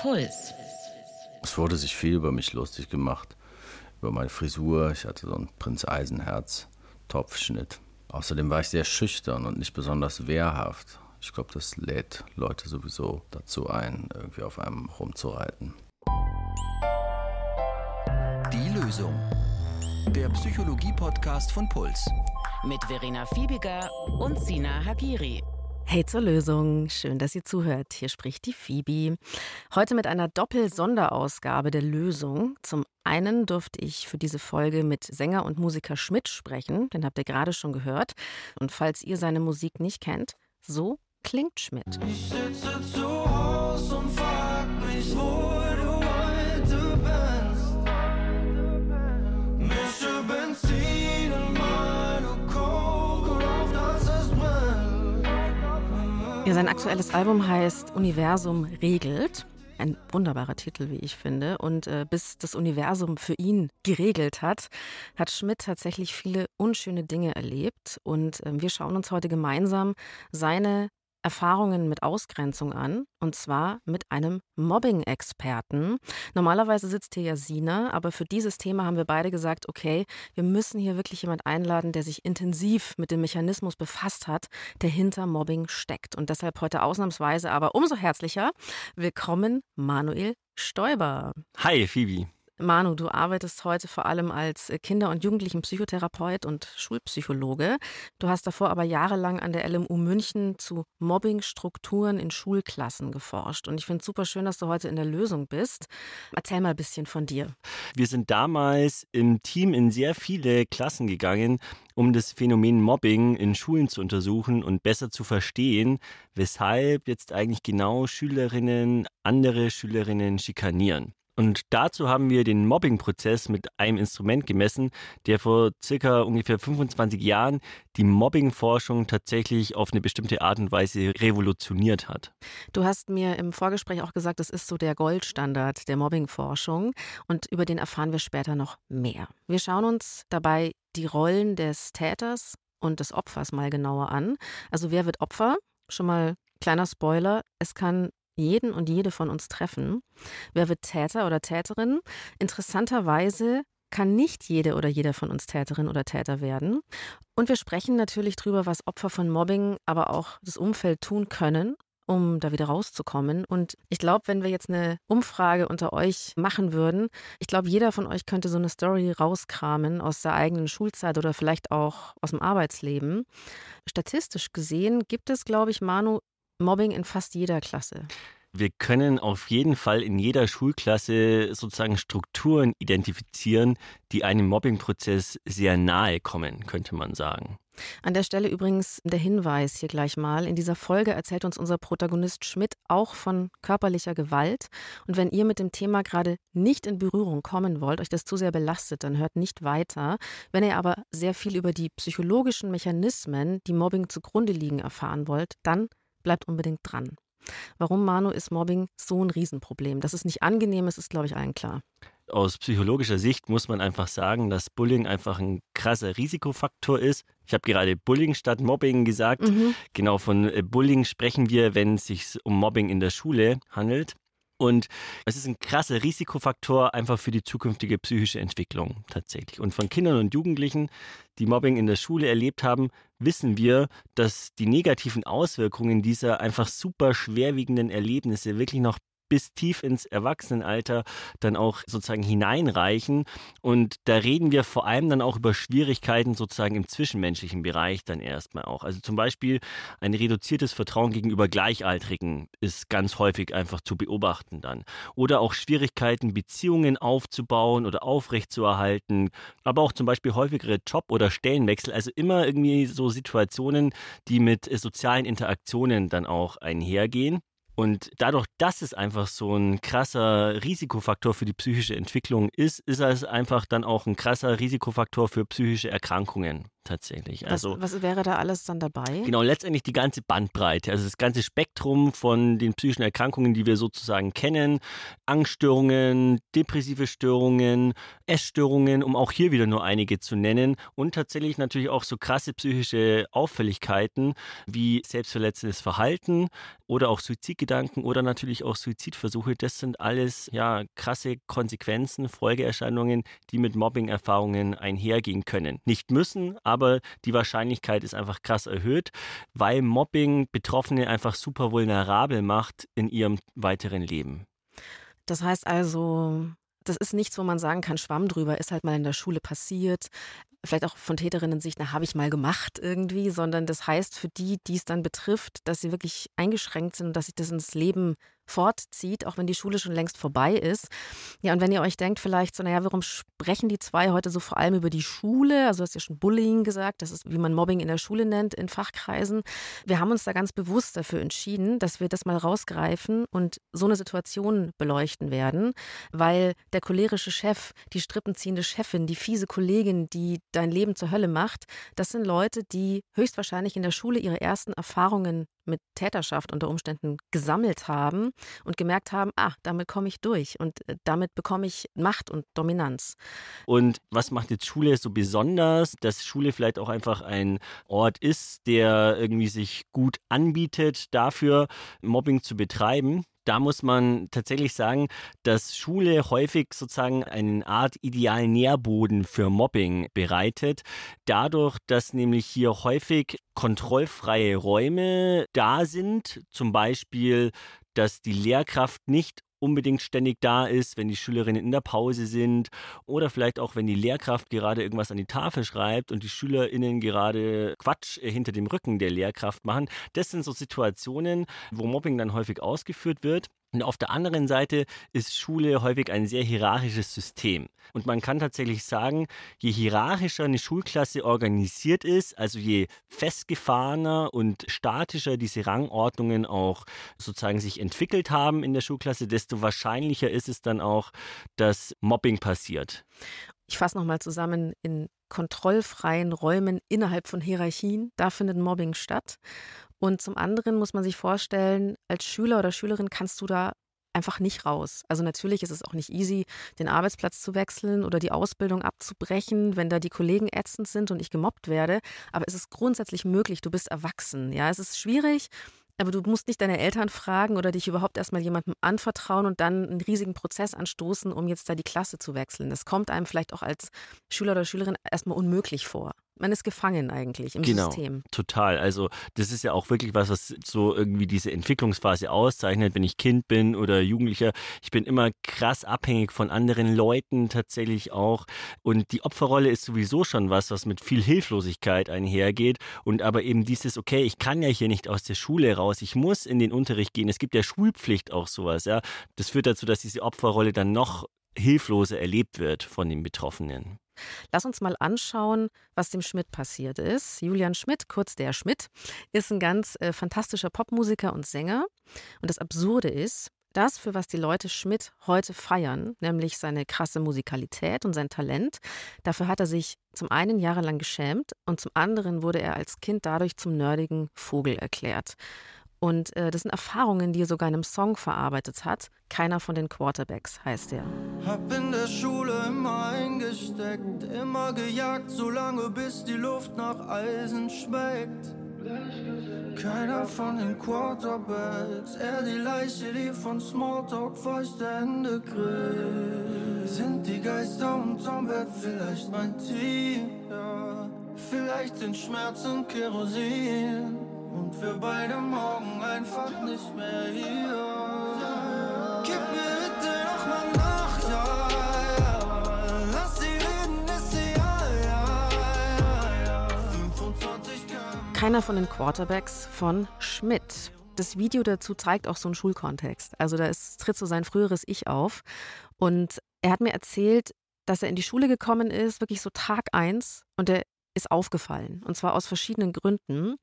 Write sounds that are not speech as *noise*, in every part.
Puls. Es wurde sich viel über mich lustig gemacht. Über meine Frisur. Ich hatte so einen Prinz Eisenherz, Topfschnitt. Außerdem war ich sehr schüchtern und nicht besonders wehrhaft. Ich glaube, das lädt Leute sowieso dazu ein, irgendwie auf einem rumzureiten. Die Lösung. Der Psychologie-Podcast von Puls. Mit Verena Fiebiger und Sina Hagiri. Hey zur Lösung, schön, dass ihr zuhört. Hier spricht die Phoebe. Heute mit einer Doppel-Sonderausgabe der Lösung. Zum einen durfte ich für diese Folge mit Sänger und Musiker Schmidt sprechen, den habt ihr gerade schon gehört. Und falls ihr seine Musik nicht kennt, so klingt Schmidt. Ich sitze zu Hause und frag mich, wo Ja, sein aktuelles Album heißt Universum regelt. Ein wunderbarer Titel, wie ich finde. Und äh, bis das Universum für ihn geregelt hat, hat Schmidt tatsächlich viele unschöne Dinge erlebt. Und äh, wir schauen uns heute gemeinsam seine Erfahrungen mit Ausgrenzung an, und zwar mit einem Mobbing-Experten. Normalerweise sitzt hier ja Sina, aber für dieses Thema haben wir beide gesagt, okay, wir müssen hier wirklich jemand einladen, der sich intensiv mit dem Mechanismus befasst hat, der hinter Mobbing steckt. Und deshalb heute ausnahmsweise, aber umso herzlicher, willkommen Manuel Stoiber. Hi, Phoebe. Manu, du arbeitest heute vor allem als Kinder- und Jugendlichenpsychotherapeut und Schulpsychologe. Du hast davor aber jahrelang an der LMU München zu Mobbingstrukturen in Schulklassen geforscht. Und ich finde es super schön, dass du heute in der Lösung bist. Erzähl mal ein bisschen von dir. Wir sind damals im Team in sehr viele Klassen gegangen, um das Phänomen Mobbing in Schulen zu untersuchen und besser zu verstehen, weshalb jetzt eigentlich genau Schülerinnen andere Schülerinnen schikanieren. Und dazu haben wir den Mobbing-Prozess mit einem Instrument gemessen, der vor circa ungefähr 25 Jahren die Mobbing-Forschung tatsächlich auf eine bestimmte Art und Weise revolutioniert hat. Du hast mir im Vorgespräch auch gesagt, das ist so der Goldstandard der Mobbing-Forschung und über den erfahren wir später noch mehr. Wir schauen uns dabei die Rollen des Täters und des Opfers mal genauer an. Also wer wird Opfer? Schon mal kleiner Spoiler, es kann jeden und jede von uns treffen. Wer wird Täter oder Täterin? Interessanterweise kann nicht jede oder jeder von uns Täterin oder Täter werden. Und wir sprechen natürlich darüber, was Opfer von Mobbing, aber auch das Umfeld tun können, um da wieder rauszukommen. Und ich glaube, wenn wir jetzt eine Umfrage unter euch machen würden, ich glaube, jeder von euch könnte so eine Story rauskramen aus der eigenen Schulzeit oder vielleicht auch aus dem Arbeitsleben. Statistisch gesehen gibt es, glaube ich, Manu, Mobbing in fast jeder Klasse. Wir können auf jeden Fall in jeder Schulklasse sozusagen Strukturen identifizieren, die einem Mobbingprozess sehr nahe kommen, könnte man sagen. An der Stelle übrigens der Hinweis hier gleich mal. In dieser Folge erzählt uns unser Protagonist Schmidt auch von körperlicher Gewalt. Und wenn ihr mit dem Thema gerade nicht in Berührung kommen wollt, euch das zu sehr belastet, dann hört nicht weiter. Wenn ihr aber sehr viel über die psychologischen Mechanismen, die Mobbing zugrunde liegen, erfahren wollt, dann bleibt unbedingt dran. Warum, Manu, ist Mobbing so ein Riesenproblem? Dass es nicht angenehm ist, ist, glaube ich, allen klar. Aus psychologischer Sicht muss man einfach sagen, dass Bullying einfach ein krasser Risikofaktor ist. Ich habe gerade Bullying statt Mobbing gesagt. Mhm. Genau von äh, Bullying sprechen wir, wenn es sich um Mobbing in der Schule handelt. Und es ist ein krasser Risikofaktor einfach für die zukünftige psychische Entwicklung tatsächlich. Und von Kindern und Jugendlichen, die Mobbing in der Schule erlebt haben, wissen wir, dass die negativen Auswirkungen dieser einfach super schwerwiegenden Erlebnisse wirklich noch bis tief ins Erwachsenenalter dann auch sozusagen hineinreichen. Und da reden wir vor allem dann auch über Schwierigkeiten sozusagen im zwischenmenschlichen Bereich dann erstmal auch. Also zum Beispiel ein reduziertes Vertrauen gegenüber Gleichaltrigen ist ganz häufig einfach zu beobachten dann. Oder auch Schwierigkeiten, Beziehungen aufzubauen oder aufrechtzuerhalten. Aber auch zum Beispiel häufigere Job- oder Stellenwechsel. Also immer irgendwie so Situationen, die mit sozialen Interaktionen dann auch einhergehen. Und dadurch, dass es einfach so ein krasser Risikofaktor für die psychische Entwicklung ist, ist es einfach dann auch ein krasser Risikofaktor für psychische Erkrankungen tatsächlich. Was, Also was wäre da alles dann dabei? Genau, letztendlich die ganze Bandbreite, also das ganze Spektrum von den psychischen Erkrankungen, die wir sozusagen kennen. Angststörungen, depressive Störungen, Essstörungen, um auch hier wieder nur einige zu nennen. Und tatsächlich natürlich auch so krasse psychische Auffälligkeiten wie selbstverletzendes Verhalten oder auch Suizidgedanken oder natürlich auch Suizidversuche. Das sind alles ja krasse Konsequenzen, Folgeerscheinungen, die mit Mobbing-Erfahrungen einhergehen können. Nicht müssen, aber die Wahrscheinlichkeit ist einfach krass erhöht, weil Mobbing Betroffene einfach super vulnerabel macht in ihrem weiteren Leben. Das heißt also, das ist nichts, wo man sagen kann, Schwamm drüber, ist halt mal in der Schule passiert. Vielleicht auch von Täterinnen-Sicht, na, habe ich mal gemacht irgendwie, sondern das heißt für die, die es dann betrifft, dass sie wirklich eingeschränkt sind und dass sich das ins Leben fortzieht, auch wenn die Schule schon längst vorbei ist. Ja, und wenn ihr euch denkt, vielleicht so, naja, warum sprechen die zwei heute so vor allem über die Schule? Also, du hast ja schon Bullying gesagt, das ist, wie man Mobbing in der Schule nennt, in Fachkreisen. Wir haben uns da ganz bewusst dafür entschieden, dass wir das mal rausgreifen und so eine Situation beleuchten werden, weil der cholerische Chef, die strippenziehende Chefin, die fiese Kollegin, die dein Leben zur Hölle macht, das sind Leute, die höchstwahrscheinlich in der Schule ihre ersten Erfahrungen mit Täterschaft unter Umständen gesammelt haben und gemerkt haben, ah, damit komme ich durch und äh, damit bekomme ich Macht und Dominanz. Und was macht jetzt Schule so besonders? Dass Schule vielleicht auch einfach ein Ort ist, der irgendwie sich gut anbietet, dafür Mobbing zu betreiben. Da muss man tatsächlich sagen, dass Schule häufig sozusagen eine Art idealen Nährboden für Mobbing bereitet. Dadurch, dass nämlich hier häufig kontrollfreie Räume da sind, zum Beispiel, dass die Lehrkraft nicht unbedingt ständig da ist, wenn die Schülerinnen in der Pause sind oder vielleicht auch, wenn die Lehrkraft gerade irgendwas an die Tafel schreibt und die Schülerinnen gerade Quatsch äh, hinter dem Rücken der Lehrkraft machen. Das sind so Situationen, wo Mobbing dann häufig ausgeführt wird. Und auf der anderen Seite ist Schule häufig ein sehr hierarchisches System. Und man kann tatsächlich sagen, je hierarchischer eine Schulklasse organisiert ist, also je festgefahrener und statischer diese Rangordnungen auch sozusagen sich entwickelt haben in der Schulklasse, desto wahrscheinlicher ist es dann auch, dass Mobbing passiert. Ich fasse nochmal zusammen, in kontrollfreien Räumen innerhalb von Hierarchien, da findet Mobbing statt. Und zum anderen muss man sich vorstellen, als Schüler oder Schülerin kannst du da einfach nicht raus. Also natürlich ist es auch nicht easy, den Arbeitsplatz zu wechseln oder die Ausbildung abzubrechen, wenn da die Kollegen ätzend sind und ich gemobbt werde. Aber es ist grundsätzlich möglich, du bist erwachsen. Ja, es ist schwierig, aber du musst nicht deine Eltern fragen oder dich überhaupt erstmal jemandem anvertrauen und dann einen riesigen Prozess anstoßen, um jetzt da die Klasse zu wechseln. Das kommt einem vielleicht auch als Schüler oder Schülerin erstmal unmöglich vor. Man ist gefangen eigentlich im genau, System. Total. Also das ist ja auch wirklich was, was so irgendwie diese Entwicklungsphase auszeichnet, wenn ich Kind bin oder Jugendlicher. Ich bin immer krass abhängig von anderen Leuten tatsächlich auch. Und die Opferrolle ist sowieso schon was, was mit viel Hilflosigkeit einhergeht. Und aber eben dieses, okay, ich kann ja hier nicht aus der Schule raus, ich muss in den Unterricht gehen. Es gibt ja Schulpflicht auch sowas, ja. Das führt dazu, dass diese Opferrolle dann noch hilfloser erlebt wird von den Betroffenen. Lass uns mal anschauen, was dem Schmidt passiert ist. Julian Schmidt, kurz der Schmidt, ist ein ganz äh, fantastischer Popmusiker und Sänger. Und das Absurde ist, das, für was die Leute Schmidt heute feiern, nämlich seine krasse Musikalität und sein Talent, dafür hat er sich zum einen jahrelang geschämt und zum anderen wurde er als Kind dadurch zum nerdigen Vogel erklärt. Und äh, das sind Erfahrungen, die er sogar in einem Song verarbeitet hat. Keiner von den Quarterbacks heißt er. Hab in der Schule immer eingesteckt, immer gejagt, solange bis die Luft nach Eisen schmeckt. Keiner von den Quarterbacks, er die Leiche, die von Smalltalk feuchte Hände grillt. Sind die Geister unterm Bett vielleicht mein Team? Ja, vielleicht sind Schmerzen Kerosin. Und wir beide morgen einfach nicht mehr hier. Gib mir bitte noch mal Nacht, ja, ja. Lass sie reden, ist sie ja, ja, ja, ja. 25 km Keiner von den Quarterbacks von Schmidt. Das Video dazu zeigt auch so einen Schulkontext. Also da ist, tritt so sein früheres Ich auf. Und er hat mir erzählt, dass er in die Schule gekommen ist, wirklich so Tag eins. Und er ist aufgefallen. Und zwar aus verschiedenen Gründen.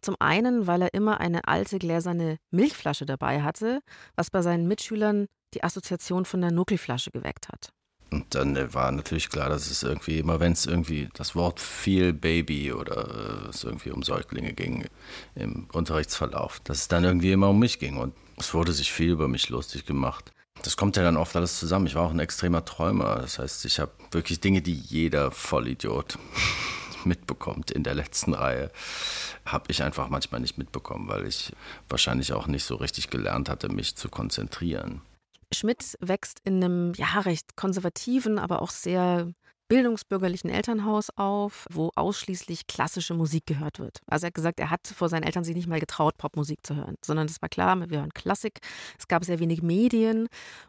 Zum einen, weil er immer eine alte gläserne Milchflasche dabei hatte, was bei seinen Mitschülern die Assoziation von der Nuckelflasche geweckt hat. Und dann äh, war natürlich klar, dass es irgendwie immer, wenn es irgendwie das Wort viel Baby oder äh, es irgendwie um Säuglinge ging im Unterrichtsverlauf, dass es dann irgendwie immer um mich ging. Und es wurde sich viel über mich lustig gemacht. Das kommt ja dann oft alles zusammen. Ich war auch ein extremer Träumer. Das heißt, ich habe wirklich Dinge, die jeder Vollidiot mitbekommt in der letzten Reihe, habe ich einfach manchmal nicht mitbekommen, weil ich wahrscheinlich auch nicht so richtig gelernt hatte, mich zu konzentrieren. Schmidt wächst in einem ja recht konservativen, aber auch sehr bildungsbürgerlichen Elternhaus auf, wo ausschließlich klassische Musik gehört wird. Also er hat gesagt, er hat vor seinen Eltern sich nicht mal getraut, Popmusik zu hören, sondern es war klar, wir hören Klassik. Es gab sehr wenig Medien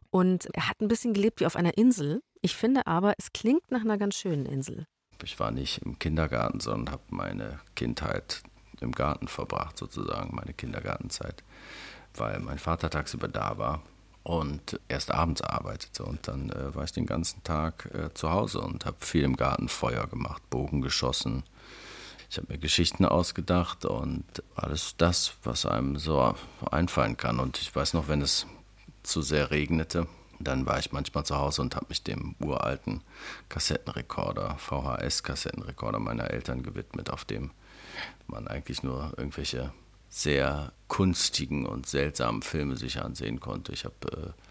und er hat ein bisschen gelebt wie auf einer Insel. Ich finde aber, es klingt nach einer ganz schönen Insel. Ich war nicht im Kindergarten, sondern habe meine Kindheit im Garten verbracht, sozusagen, meine Kindergartenzeit, weil mein Vater tagsüber da war und erst abends arbeitete. Und dann äh, war ich den ganzen Tag äh, zu Hause und habe viel im Garten Feuer gemacht, Bogen geschossen. Ich habe mir Geschichten ausgedacht und alles das, was einem so einfallen kann. Und ich weiß noch, wenn es zu sehr regnete, dann war ich manchmal zu Hause und habe mich dem uralten Kassettenrekorder, VHS-Kassettenrekorder meiner Eltern gewidmet, auf dem man eigentlich nur irgendwelche sehr kunstigen und seltsamen Filme sich ansehen konnte. Ich habe äh,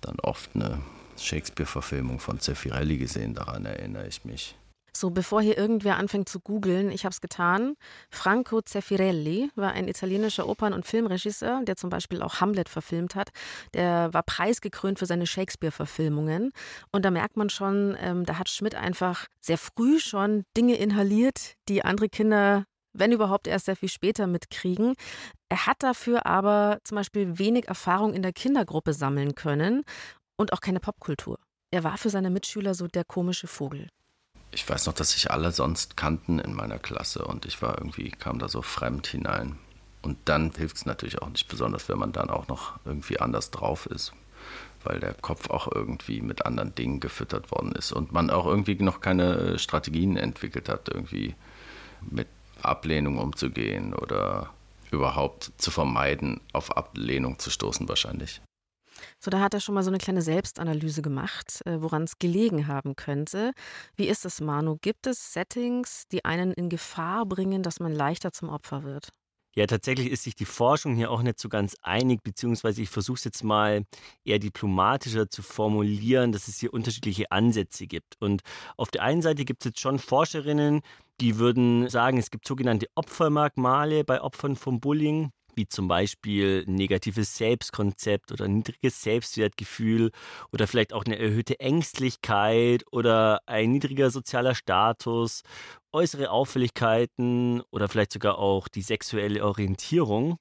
dann oft eine Shakespeare-Verfilmung von Zeffirelli gesehen, daran erinnere ich mich. So, bevor hier irgendwer anfängt zu googeln, ich habe es getan. Franco Zeffirelli war ein italienischer Opern- und Filmregisseur, der zum Beispiel auch Hamlet verfilmt hat. Der war preisgekrönt für seine Shakespeare-Verfilmungen. Und da merkt man schon, ähm, da hat Schmidt einfach sehr früh schon Dinge inhaliert, die andere Kinder wenn überhaupt erst sehr viel später mitkriegen. Er hat dafür aber zum Beispiel wenig Erfahrung in der Kindergruppe sammeln können und auch keine Popkultur. Er war für seine Mitschüler so der komische Vogel. Ich weiß noch, dass sich alle sonst kannten in meiner Klasse und ich war irgendwie, kam da so fremd hinein. Und dann hilft es natürlich auch nicht besonders, wenn man dann auch noch irgendwie anders drauf ist, weil der Kopf auch irgendwie mit anderen Dingen gefüttert worden ist und man auch irgendwie noch keine Strategien entwickelt hat, irgendwie mit Ablehnung umzugehen oder überhaupt zu vermeiden, auf Ablehnung zu stoßen wahrscheinlich. So, da hat er schon mal so eine kleine Selbstanalyse gemacht, äh, woran es gelegen haben könnte. Wie ist es, Manu? Gibt es Settings, die einen in Gefahr bringen, dass man leichter zum Opfer wird? Ja, tatsächlich ist sich die Forschung hier auch nicht so ganz einig, beziehungsweise ich versuche es jetzt mal eher diplomatischer zu formulieren, dass es hier unterschiedliche Ansätze gibt. Und auf der einen Seite gibt es jetzt schon Forscherinnen, die würden sagen, es gibt sogenannte Opfermerkmale bei Opfern vom Bullying wie zum Beispiel negatives Selbstkonzept oder niedriges Selbstwertgefühl oder vielleicht auch eine erhöhte Ängstlichkeit oder ein niedriger sozialer Status, äußere Auffälligkeiten oder vielleicht sogar auch die sexuelle Orientierung.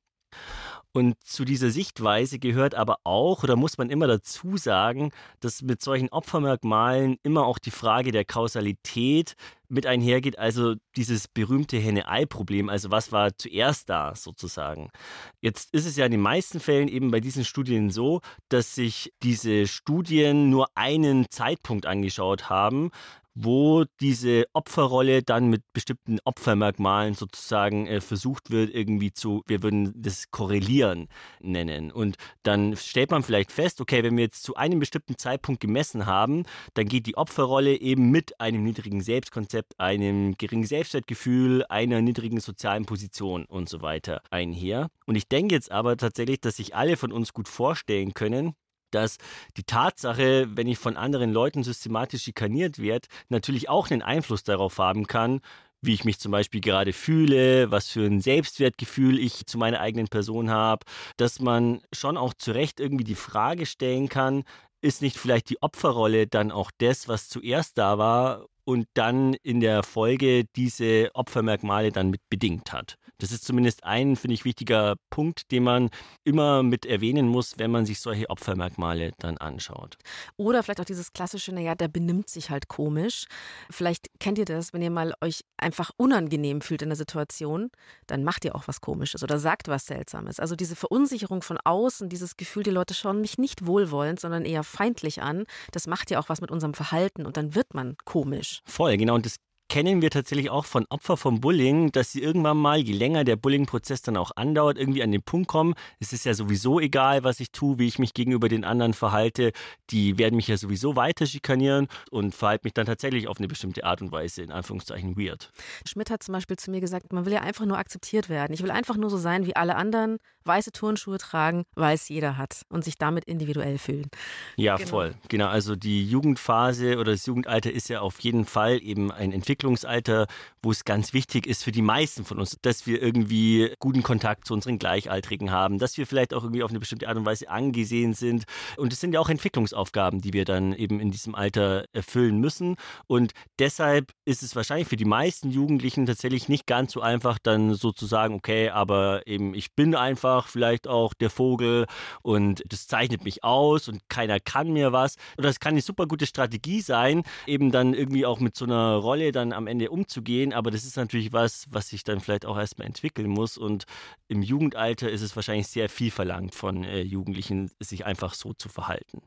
Und zu dieser Sichtweise gehört aber auch, oder muss man immer dazu sagen, dass mit solchen Opfermerkmalen immer auch die Frage der Kausalität mit einhergeht, also dieses berühmte Henne-Ei-Problem, also was war zuerst da sozusagen. Jetzt ist es ja in den meisten Fällen eben bei diesen Studien so, dass sich diese Studien nur einen Zeitpunkt angeschaut haben, wo diese Opferrolle dann mit bestimmten Opfermerkmalen sozusagen äh, versucht wird, irgendwie zu, wir würden das korrelieren nennen. Und dann stellt man vielleicht fest, okay, wenn wir jetzt zu einem bestimmten Zeitpunkt gemessen haben, dann geht die Opferrolle eben mit einem niedrigen Selbstkonzept, einem geringen Selbstwertgefühl, einer niedrigen sozialen Position und so weiter einher. Und ich denke jetzt aber tatsächlich, dass sich alle von uns gut vorstellen können, dass die Tatsache, wenn ich von anderen Leuten systematisch schikaniert werde, natürlich auch einen Einfluss darauf haben kann, wie ich mich zum Beispiel gerade fühle, was für ein Selbstwertgefühl ich zu meiner eigenen Person habe, dass man schon auch zu Recht irgendwie die Frage stellen kann, ist nicht vielleicht die Opferrolle dann auch das, was zuerst da war und dann in der Folge diese Opfermerkmale dann mit bedingt hat. Das ist zumindest ein, finde ich, wichtiger Punkt, den man immer mit erwähnen muss, wenn man sich solche Opfermerkmale dann anschaut. Oder vielleicht auch dieses klassische, naja, der benimmt sich halt komisch. Vielleicht kennt ihr das, wenn ihr mal euch einfach unangenehm fühlt in der Situation, dann macht ihr auch was Komisches oder sagt was Seltsames. Also diese Verunsicherung von außen, dieses Gefühl, die Leute schauen mich nicht wohlwollend, sondern eher feindlich an, das macht ja auch was mit unserem Verhalten und dann wird man komisch. Voll, genau. Und das kennen wir tatsächlich auch von Opfern vom Bullying, dass sie irgendwann mal, je länger der Bullying-Prozess dann auch andauert, irgendwie an den Punkt kommen, es ist ja sowieso egal, was ich tue, wie ich mich gegenüber den anderen verhalte. Die werden mich ja sowieso weiter schikanieren und verhalte mich dann tatsächlich auf eine bestimmte Art und Weise, in Anführungszeichen, weird. Schmidt hat zum Beispiel zu mir gesagt, man will ja einfach nur akzeptiert werden. Ich will einfach nur so sein wie alle anderen, weiße Turnschuhe tragen, weil es jeder hat und sich damit individuell fühlen. Ja, genau. voll. Genau, also die Jugendphase oder das Jugendalter ist ja auf jeden Fall eben ein Entwicklungsalter, wo es ganz wichtig ist für die meisten von uns, dass wir irgendwie guten Kontakt zu unseren Gleichaltrigen haben, dass wir vielleicht auch irgendwie auf eine bestimmte Art und Weise angesehen sind. Und es sind ja auch Entwicklungsaufgaben, die wir dann eben in diesem Alter erfüllen müssen. Und deshalb ist es wahrscheinlich für die meisten Jugendlichen tatsächlich nicht ganz so einfach, dann so zu sagen, okay, aber eben ich bin einfach vielleicht auch der Vogel und das zeichnet mich aus und keiner kann mir was. Und das kann eine super gute Strategie sein, eben dann irgendwie auch mit so einer Rolle dann am Ende umzugehen. Aber das ist natürlich was, was sich dann vielleicht auch erstmal entwickeln muss. Und im Jugendalter ist es wahrscheinlich sehr viel verlangt von äh, Jugendlichen, sich einfach so zu verhalten.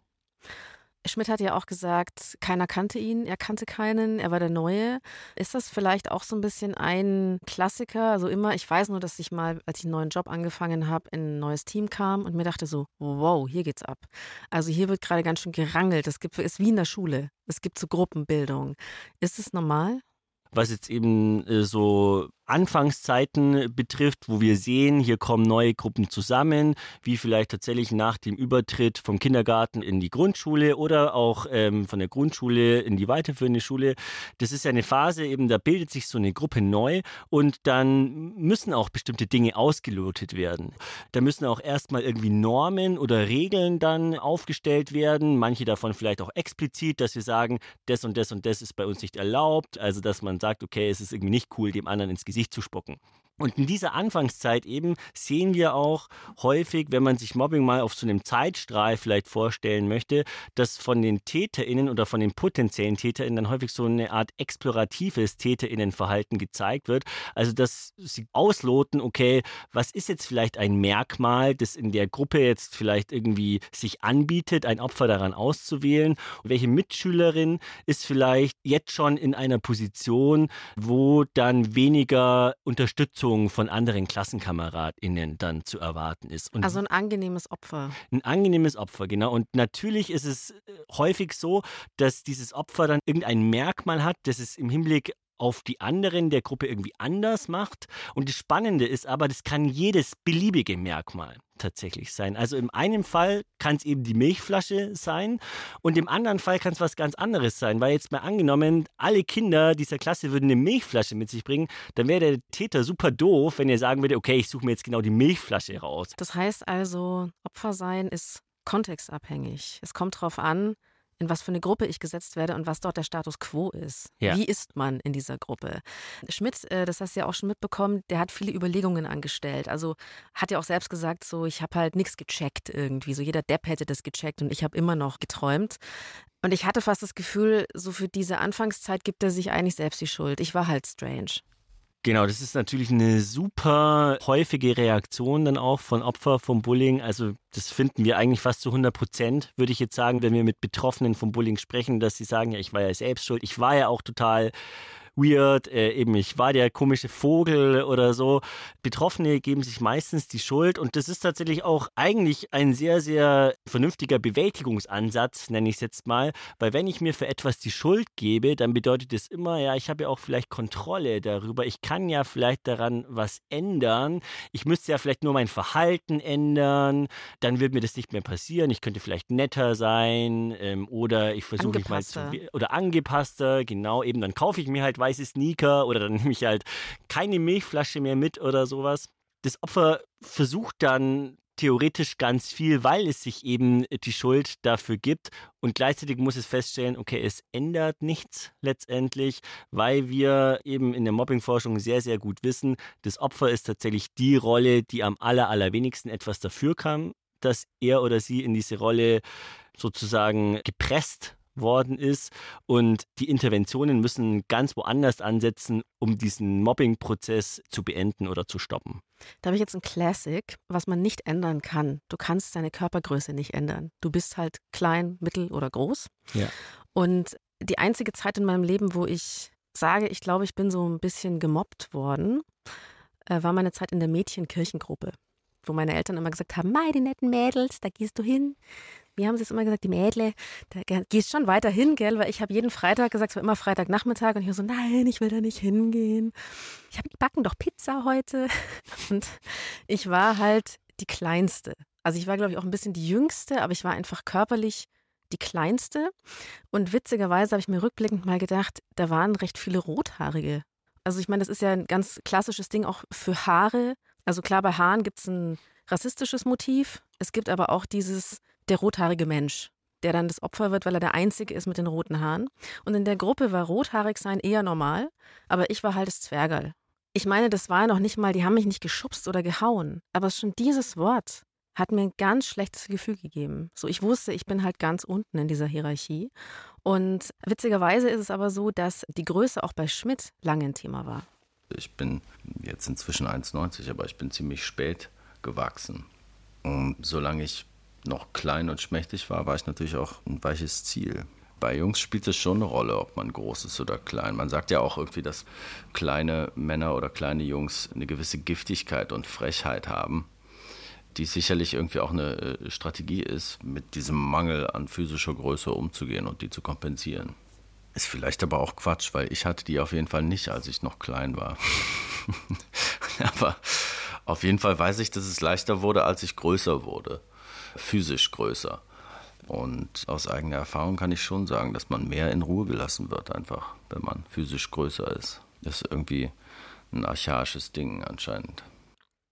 Schmidt hat ja auch gesagt, keiner kannte ihn, er kannte keinen, er war der Neue. Ist das vielleicht auch so ein bisschen ein Klassiker? Also immer, ich weiß nur, dass ich mal, als ich einen neuen Job angefangen habe, in ein neues Team kam und mir dachte so, wow, hier geht's ab. Also hier wird gerade ganz schön gerangelt. Es gibt, ist wie in der Schule. Es gibt so Gruppenbildung. Ist es normal? Was jetzt eben äh, so Anfangszeiten betrifft, wo wir sehen, hier kommen neue Gruppen zusammen, wie vielleicht tatsächlich nach dem Übertritt vom Kindergarten in die Grundschule oder auch ähm, von der Grundschule in die weiterführende Schule. Das ist ja eine Phase, eben da bildet sich so eine Gruppe neu und dann müssen auch bestimmte Dinge ausgelotet werden. Da müssen auch erstmal irgendwie Normen oder Regeln dann aufgestellt werden, manche davon vielleicht auch explizit, dass wir sagen, das und das und das ist bei uns nicht erlaubt, also dass man sagt, okay, es ist irgendwie nicht cool, dem anderen ins Gesicht Gesicht zu spucken. Und in dieser Anfangszeit eben sehen wir auch häufig, wenn man sich Mobbing mal auf so einem Zeitstrahl vielleicht vorstellen möchte, dass von den TäterInnen oder von den potenziellen TäterInnen dann häufig so eine Art exploratives TäterInnenverhalten gezeigt wird. Also, dass sie ausloten, okay, was ist jetzt vielleicht ein Merkmal, das in der Gruppe jetzt vielleicht irgendwie sich anbietet, ein Opfer daran auszuwählen? Welche Mitschülerin ist vielleicht jetzt schon in einer Position, wo dann weniger Unterstützung Unterstützung von anderen KlassenkameradInnen dann zu erwarten ist. Und also ein angenehmes Opfer. Ein angenehmes Opfer, genau. Und natürlich ist es äh, häufig so, dass dieses Opfer dann irgendein Merkmal hat, das es im Hinblick auf die anderen der Gruppe irgendwie anders macht. Und das Spannende ist aber, das kann jedes beliebige Merkmal tatsächlich sein. Also im einen Fall kann es eben die Milchflasche sein und im anderen Fall kann es was ganz anderes sein, weil jetzt mal angenommen, alle Kinder dieser Klasse würden eine Milchflasche mit sich bringen, dann wäre der Täter super doof, wenn er sagen würde, okay, ich suche mir jetzt genau die Milchflasche raus. Das heißt also, Opfer sein ist kontextabhängig. Es kommt darauf an, in was für eine Gruppe ich gesetzt werde und was dort der Status quo ist. Ja. Wie ist man in dieser Gruppe? Schmidt, äh, das hast du ja auch schon mitbekommen, der hat viele Überlegungen angestellt. Also hat ja auch selbst gesagt, so ich habe halt nichts gecheckt irgendwie. So jeder Depp hätte das gecheckt und ich habe immer noch geträumt. Und ich hatte fast das Gefühl, so für diese Anfangszeit gibt er sich eigentlich selbst die Schuld. Ich war halt strange. Genau, das ist natürlich eine super häufige Reaktion dann auch von Opfern vom Bullying. Also das finden wir eigentlich fast zu 100 Prozent, würde ich jetzt sagen, wenn wir mit Betroffenen vom Bullying sprechen, dass sie sagen, ja, ich war ja selbst schuld. Ich war ja auch total weird, äh, eben ich war der komische Vogel oder so. Betroffene geben sich meistens die Schuld und das ist tatsächlich auch eigentlich ein sehr, sehr vernünftiger Bewältigungsansatz, nenne ich es jetzt mal, weil wenn ich mir für etwas die Schuld gebe, dann bedeutet das immer, ja, ich habe ja auch vielleicht Kontrolle darüber, ich kann ja vielleicht daran was ändern, ich müsste ja vielleicht nur mein Verhalten ändern, dann wird mir das nicht mehr passieren, ich könnte vielleicht netter sein ähm, oder ich versuche mich mal zu, oder angepasster, genau, eben dann kaufe ich mir halt weiße Sneaker oder dann *laughs* nehme ich halt keine Milchflasche mehr mit oder sowas. Das Opfer versucht dann theoretisch ganz viel, weil es sich eben die Schuld dafür gibt. Und gleichzeitig muss es feststellen, okay, es ändert nichts letztendlich, weil wir eben in der Mobbingforschung sehr, sehr gut wissen, das Opfer ist tatsächlich die Rolle, die am aller, allerwenigsten etwas dafür kann, dass er oder sie in diese Rolle sozusagen gepresst worden ist. Und die Interventionen müssen ganz woanders ansetzen, um diesen Mobbing-Prozess zu beenden oder zu stoppen. Da habe ich jetzt ein Classic, was man nicht ändern kann. Du kannst deine Körpergröße nicht ändern. Du bist halt klein, mittel oder groß. Ja. Und die einzige Zeit in meinem Leben, wo ich sage, ich glaube, ich bin so ein bisschen gemobbt worden, äh, war meine Zeit in der Mädchenkirchengruppe, wo meine Eltern immer gesagt haben, Mei, die netten Mädels, da gehst du hin. Wie haben sie es immer gesagt, die Mädle, da gehst schon weiter hin, gell? Weil ich habe jeden Freitag gesagt, es war immer Freitagnachmittag und ich war so, nein, ich will da nicht hingehen. Ich habe, die backen doch Pizza heute. *laughs* Und ich war halt die Kleinste. Also ich war, glaube ich, auch ein bisschen die Jüngste, aber ich war einfach körperlich die kleinste. Und witzigerweise habe ich mir rückblickend mal gedacht, da waren recht viele Rothaarige. Also ich meine, das ist ja ein ganz klassisches Ding auch für Haare. Also klar, bei Haaren gibt es ein rassistisches Motiv. Es gibt aber auch dieses, der rothaarige Mensch, der dann das Opfer wird, weil er der Einzige ist mit den roten Haaren. Und in der Gruppe war rothaarig sein eher normal, aber ich war halt das Zwergerl. Ich meine, das war noch nicht mal, die haben mich nicht geschubst oder gehauen, aber schon dieses Wort hat mir ein ganz schlechtes Gefühl gegeben. So, ich wusste, ich bin halt ganz unten in dieser Hierarchie. Und witzigerweise ist es aber so, dass die Größe auch bei Schmidt lange ein Thema war. Ich bin jetzt inzwischen 1,90, aber ich bin ziemlich spät gewachsen. Und solange ich noch klein und schmächtig war, war ich natürlich auch ein weiches Ziel. Bei Jungs spielt es schon eine Rolle, ob man groß ist oder klein. Man sagt ja auch irgendwie, dass kleine Männer oder kleine Jungs eine gewisse Giftigkeit und Frechheit haben die sicherlich irgendwie auch eine äh, Strategie ist, mit diesem Mangel an physischer Größe umzugehen und die zu kompensieren. Ist vielleicht aber auch Quatsch, weil ich hatte die auf jeden Fall nicht, als ich noch klein war. *laughs* aber auf jeden Fall weiß ich, dass es leichter wurde, als ich größer wurde. Physisch größer. Und aus eigener Erfahrung kann ich schon sagen, dass man mehr in Ruhe gelassen wird, einfach, wenn man physisch größer ist. Das ist irgendwie ein archaisches Ding anscheinend.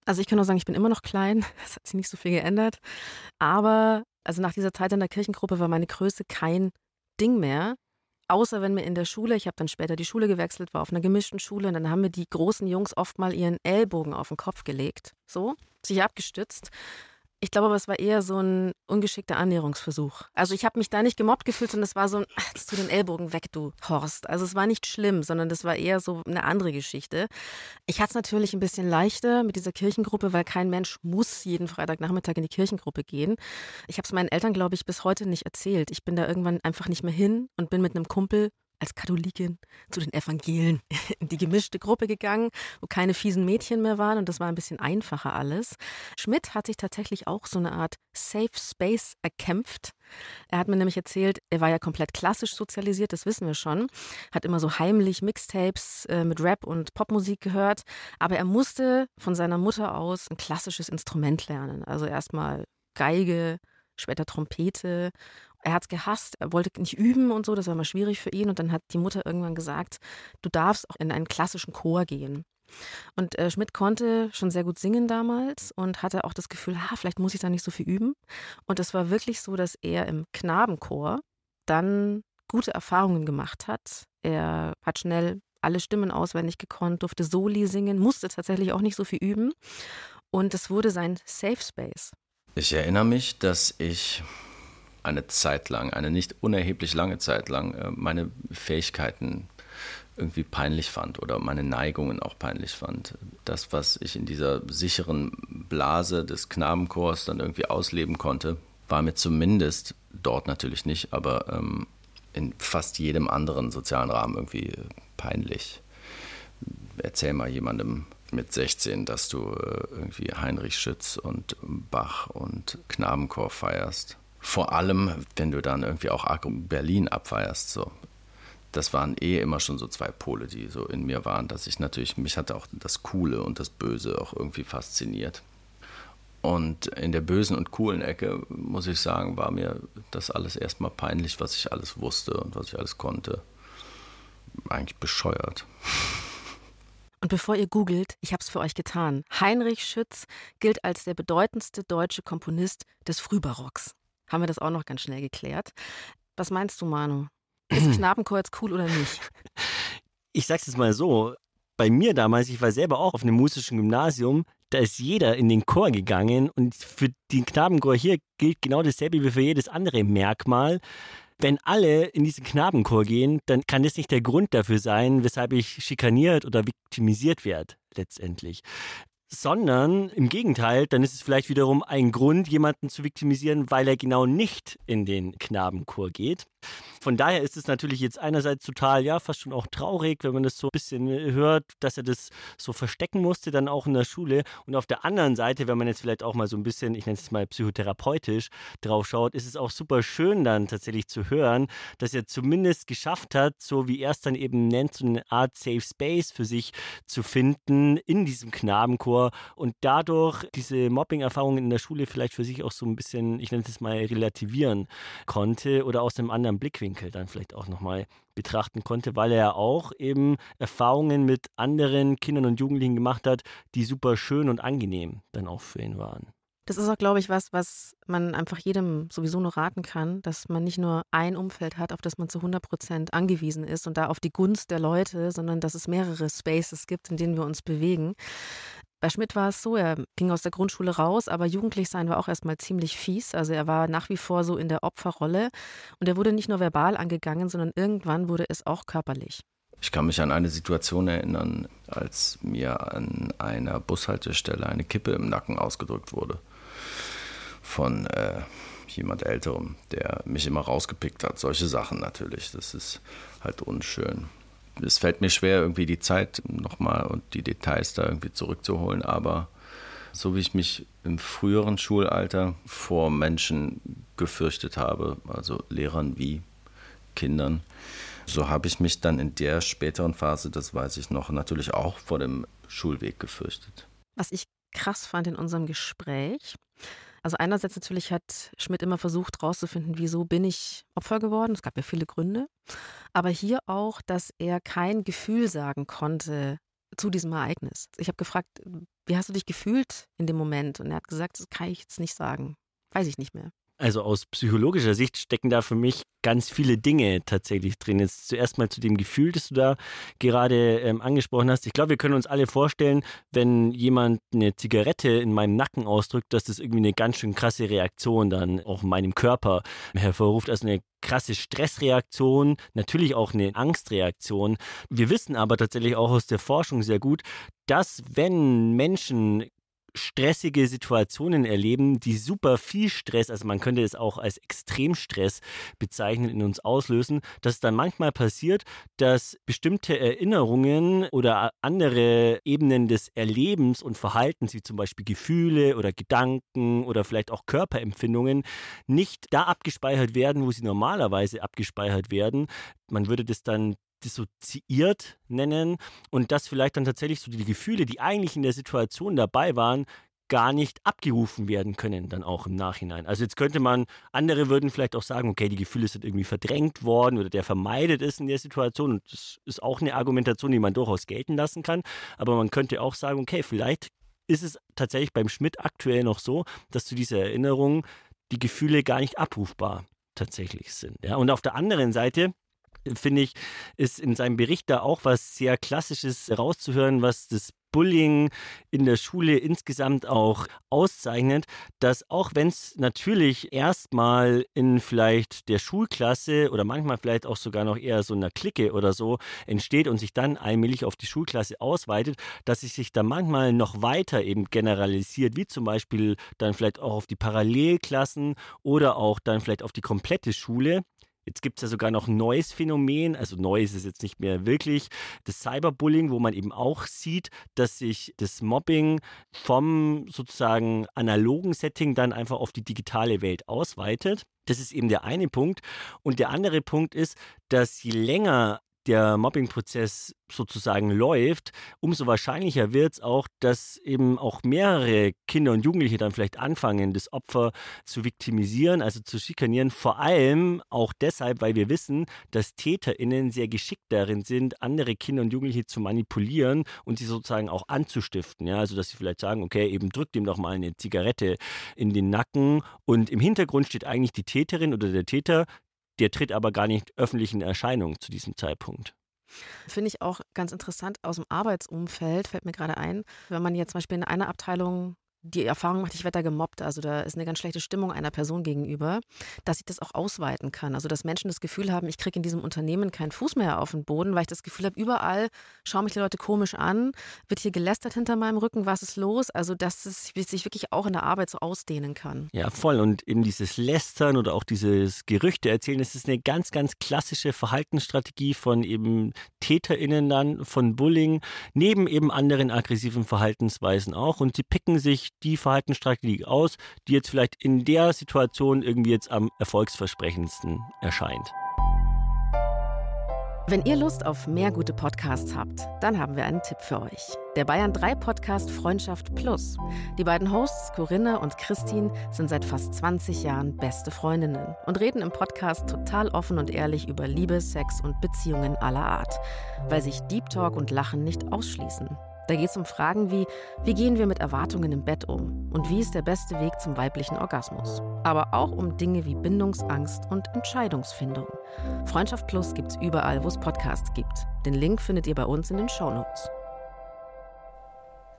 Also ich kann nur sagen, ich bin immer noch klein. *laughs* Es hat sich nicht so viel geändert. Aber also nach dieser Zeit in der Kirchengruppe war meine Größe kein Ding mehr. Außer wenn wir in der Schule, ich habe dann später die Schule gewechselt, war auf einer gemischten Schule und dann haben mir die großen Jungs oft mal ihren Ellbogen auf den Kopf gelegt, so, sich abgestützt. Ich glaube aber, es war eher so ein ungeschickter Annäherungsversuch. Also ich habe mich da nicht gemobbt gefühlt, sondern es war so ein, ach, du den Ellbogen weg, du Horst. Also es war nicht schlimm, sondern das war eher so eine andere Geschichte. Ich hatte es natürlich ein bisschen leichter mit dieser Kirchengruppe, weil kein Mensch muss jeden Freitagnachmittag in die Kirchengruppe gehen. Ich habe es meinen Eltern, glaube ich, bis heute nicht erzählt. Ich bin da irgendwann einfach nicht mehr hin und bin mit einem Kumpel als Katholikin zu den Evangelen in die gemischte Gruppe gegangen, wo keine fiesen Mädchen mehr waren und das war ein bisschen einfacher alles. Schmidt hat sich tatsächlich auch so eine Art Safe Space erkämpft. Er hat mir nämlich erzählt, er war ja komplett klassisch sozialisiert, das wissen wir schon, hat immer so heimlich Mixtapes äh, mit Rap und Popmusik gehört, aber er musste von seiner Mutter aus ein klassisches Instrument lernen. Also erstmal Geige, später Trompete er hat es gehasst, er wollte nicht üben und so, das war immer schwierig für ihn. Und dann hat die Mutter irgendwann gesagt, du darfst auch in einen klassischen Chor gehen. Und äh, Schmidt konnte schon sehr gut singen damals und hatte auch das Gefühl, ha, vielleicht muss ich da nicht so viel üben. Und es war wirklich so, dass er im Knabenchor dann gute Erfahrungen gemacht hat. Er hat schnell alle Stimmen auswendig gekonnt, durfte Soli singen, musste tatsächlich auch nicht so viel üben. Und es wurde sein Safe Space. Ich erinnere mich, dass ich eine Zeit lang, eine nicht unerheblich lange Zeit lang, äh, meine Fähigkeiten irgendwie peinlich fand oder meine Neigungen auch peinlich fand. Das, was ich in dieser sicheren Blase des Knabenchors dann irgendwie ausleben konnte, war mir zumindest dort natürlich nicht, aber ähm, in fast jedem anderen sozialen Rahmen irgendwie äh, peinlich. Erzähl mal jemandem mit 16, dass du äh, irgendwie Heinrich Schütz und Bach und Knabenchor feierst vor allem, wenn du dann irgendwie auch Berlin abfeierst, so. Das waren eh immer schon so zwei Pole, die so in mir waren, dass ich natürlich, mich hatte auch das Coole und das Böse auch irgendwie fasziniert. Und in der bösen und coolen Ecke, muss ich sagen, war mir das alles erstmal peinlich, was ich alles wusste und was ich alles konnte. Eigentlich bescheuert. Und bevor ihr googelt, ich habe es für euch getan. Heinrich Schütz gilt als der bedeutendste deutsche Komponist des Frühbarocks haben wir das auch noch ganz schnell geklärt. Was meinst du, Manu? Ist *clears throat* Knabenchor jetzt cool oder nicht? Ich sag's jetzt mal so. Bei mir damals, ich war selber auch auf einem musischen Gymnasium, da ist jeder in den Chor gegangen und für den Knabenchor hier gilt genau dasselbe wie für jedes andere Merkmal. Wenn alle in diesen Knabenchor gehen, dann kann das nicht der Grund dafür sein, weshalb ich schikaniert oder viktimisiert werde, letztendlich sondern im Gegenteil, dann ist es vielleicht wiederum ein Grund, jemanden zu viktimisieren, weil er genau nicht in den Knabenchor geht. Von daher ist es natürlich jetzt einerseits total, ja, fast schon auch traurig, wenn man das so ein bisschen hört, dass er das so verstecken musste, dann auch in der Schule. Und auf der anderen Seite, wenn man jetzt vielleicht auch mal so ein bisschen, ich nenne es mal psychotherapeutisch, drauf schaut, ist es auch super schön dann tatsächlich zu hören, dass er zumindest geschafft hat, so wie er es dann eben nennt, so eine Art Safe Space für sich zu finden in diesem Knabenchor und dadurch diese Mobbing-Erfahrungen in der Schule vielleicht für sich auch so ein bisschen, ich nenne es mal, relativieren konnte oder aus einem anderen Blickwinkel Blickwinkel dann vielleicht auch nochmal betrachten konnte, weil er auch eben Erfahrungen mit anderen Kindern und Jugendlichen gemacht hat, die super schön und angenehm dann auch für ihn waren. Das ist auch, glaube ich, was, was man einfach jedem sowieso nur raten kann, dass man nicht nur ein Umfeld hat, auf das man zu 100 Prozent angewiesen ist und da auf die Gunst der Leute, sondern dass es mehrere Spaces gibt, in denen wir uns bewegen. Bei Schmidt war es so, er ging aus der Grundschule raus, aber jugendlich sein war auch erstmal ziemlich fies. Also er war nach wie vor so in der Opferrolle und er wurde nicht nur verbal angegangen, sondern irgendwann wurde es auch körperlich. Ich kann mich an eine Situation erinnern, als mir an einer Bushaltestelle eine Kippe im Nacken ausgedrückt wurde von äh, jemand Älterem, der mich immer rausgepickt hat. Solche Sachen natürlich, das ist halt unschön es fällt mir schwer, irgendwie die Zeit nochmal und die Details da irgendwie zurückzuholen, aber so wie ich mich im früheren Schulalter vor Menschen gefürchtet habe, also Lehrern wie Kindern, so habe ich mich dann in der späteren Phase, das weiß ich noch, natürlich auch vor dem Schulweg gefürchtet. Was ich krass fand in unserem Gespräch, also einerseits natürlich hat Schmidt immer versucht herauszufinden, wieso bin ich Opfer geworden. Es gab ja viele Gründe. Aber hier auch, dass er kein Gefühl sagen konnte zu diesem Ereignis. Ich habe gefragt, wie hast du dich gefühlt in dem Moment? Und er hat gesagt, das kann ich jetzt nicht sagen. Weiß ich nicht mehr. Also aus psychologischer Sicht stecken da für mich ganz viele Dinge tatsächlich drin. Jetzt zuerst mal zu dem Gefühl, das du da gerade ähm, angesprochen hast. Ich glaube, wir können uns alle vorstellen, wenn jemand eine Zigarette in meinem Nacken ausdrückt, dass das irgendwie eine ganz schön krasse Reaktion dann auch in meinem Körper hervorruft. Also eine krasse Stressreaktion, natürlich auch eine Angstreaktion. Wir wissen aber tatsächlich auch aus der Forschung sehr gut, dass wenn Menschen stressige Situationen erleben, die super viel Stress, also man könnte es auch als Extremstress bezeichnen, in uns auslösen, dass es dann manchmal passiert, dass bestimmte Erinnerungen oder andere Ebenen des Erlebens und Verhaltens, wie zum Beispiel Gefühle oder Gedanken oder vielleicht auch Körperempfindungen, nicht da abgespeichert werden, wo sie normalerweise abgespeichert werden. Man würde das dann dissoziiert nennen und dass vielleicht dann tatsächlich so die Gefühle, die eigentlich in der Situation dabei waren, gar nicht abgerufen werden können, dann auch im Nachhinein. Also jetzt könnte man, andere würden vielleicht auch sagen, okay, die Gefühle sind irgendwie verdrängt worden oder der vermeidet es in der Situation. Und das ist auch eine Argumentation, die man durchaus gelten lassen kann. Aber man könnte auch sagen, okay, vielleicht ist es tatsächlich beim Schmidt aktuell noch so, dass zu dieser Erinnerung die Gefühle gar nicht abrufbar tatsächlich sind. Ja? Und auf der anderen Seite finde ich, ist in seinem Bericht da auch was sehr Klassisches rauszuhören, was das Bullying in der Schule insgesamt auch auszeichnet, dass auch wenn es natürlich erstmal in vielleicht der Schulklasse oder manchmal vielleicht auch sogar noch eher so einer Clique oder so entsteht und sich dann allmählich auf die Schulklasse ausweitet, dass es sich da manchmal noch weiter eben generalisiert, wie zum Beispiel dann vielleicht auch auf die Parallelklassen oder auch dann vielleicht auf die komplette Schule. Jetzt gibt es ja sogar noch ein neues Phänomen, also neu ist es jetzt nicht mehr wirklich, das Cyberbullying, wo man eben auch sieht, dass sich das Mobbing vom sozusagen analogen Setting dann einfach auf die digitale Welt ausweitet. Das ist eben der eine Punkt. Und der andere Punkt ist, dass je länger der Mobbing-Prozess sozusagen läuft, umso wahrscheinlicher wird es auch, dass eben auch mehrere Kinder und Jugendliche dann vielleicht anfangen, das Opfer zu viktimisieren, also zu schikanieren. Vor allem auch deshalb, weil wir wissen, dass TäterInnen sehr geschickt darin sind, andere Kinder und Jugendliche zu manipulieren und sie sozusagen auch anzustiften. Ja, also dass sie vielleicht sagen, okay, eben drückt ihm doch mal eine Zigarette in den Nacken und im Hintergrund steht eigentlich die Täterin oder der Täter, der tritt aber gar nicht öffentlich in Erscheinung zu diesem Zeitpunkt. Finde ich auch ganz interessant aus dem Arbeitsumfeld, fällt mir gerade ein. Wenn man jetzt zum Beispiel in einer Abteilung die Erfahrung macht, ich werde da gemobbt, also da ist eine ganz schlechte Stimmung einer Person gegenüber, dass ich das auch ausweiten kann. Also dass Menschen das Gefühl haben, ich kriege in diesem Unternehmen keinen Fuß mehr auf den Boden, weil ich das Gefühl habe, überall schauen mich die Leute komisch an, wird hier gelästert hinter meinem Rücken, was ist los? Also dass es sich wirklich auch in der Arbeit so ausdehnen kann. Ja, voll. Und eben dieses Lästern oder auch dieses Gerüchte erzählen, das ist eine ganz, ganz klassische Verhaltensstrategie von eben TäterInnen dann, von Bullying, neben eben anderen aggressiven Verhaltensweisen auch. Und sie picken sich die Verhaltensstrategie aus, die jetzt vielleicht in der Situation irgendwie jetzt am erfolgsversprechendsten erscheint. Wenn ihr Lust auf mehr gute Podcasts habt, dann haben wir einen Tipp für euch. Der Bayern 3 Podcast Freundschaft Plus. Die beiden Hosts Corinne und Christine sind seit fast 20 Jahren beste Freundinnen und reden im Podcast total offen und ehrlich über Liebe, Sex und Beziehungen aller Art, weil sich Deep Talk und Lachen nicht ausschließen. Da geht es um Fragen wie, wie gehen wir mit Erwartungen im Bett um und wie ist der beste Weg zum weiblichen Orgasmus. Aber auch um Dinge wie Bindungsangst und Entscheidungsfindung. Freundschaft Plus gibt's überall, wo es Podcasts gibt. Den Link findet ihr bei uns in den Show Notes.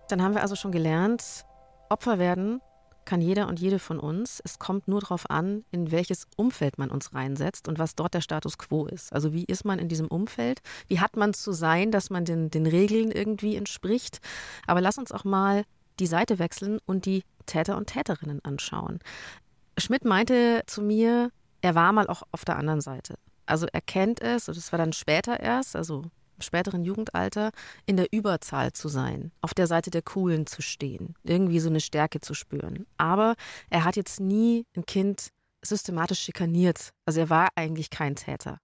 Dann haben wir also schon gelernt, Opfer werden kann jeder und jede von uns. Es kommt nur darauf an, in welches Umfeld man uns reinsetzt und was dort der Status quo ist. Also wie ist man in diesem Umfeld? Wie hat man zu sein, dass man den, den Regeln irgendwie entspricht? Aber lass uns auch mal die Seite wechseln und die Täter und Täterinnen anschauen. Schmidt meinte zu mir, er war mal auch auf der anderen Seite. Also er kennt es, und das war dann später erst, also späteren Jugendalter in der Überzahl zu sein, auf der Seite der Coolen zu stehen, irgendwie so eine Stärke zu spüren. Aber er hat jetzt nie ein Kind systematisch schikaniert. Also er war eigentlich kein Täter.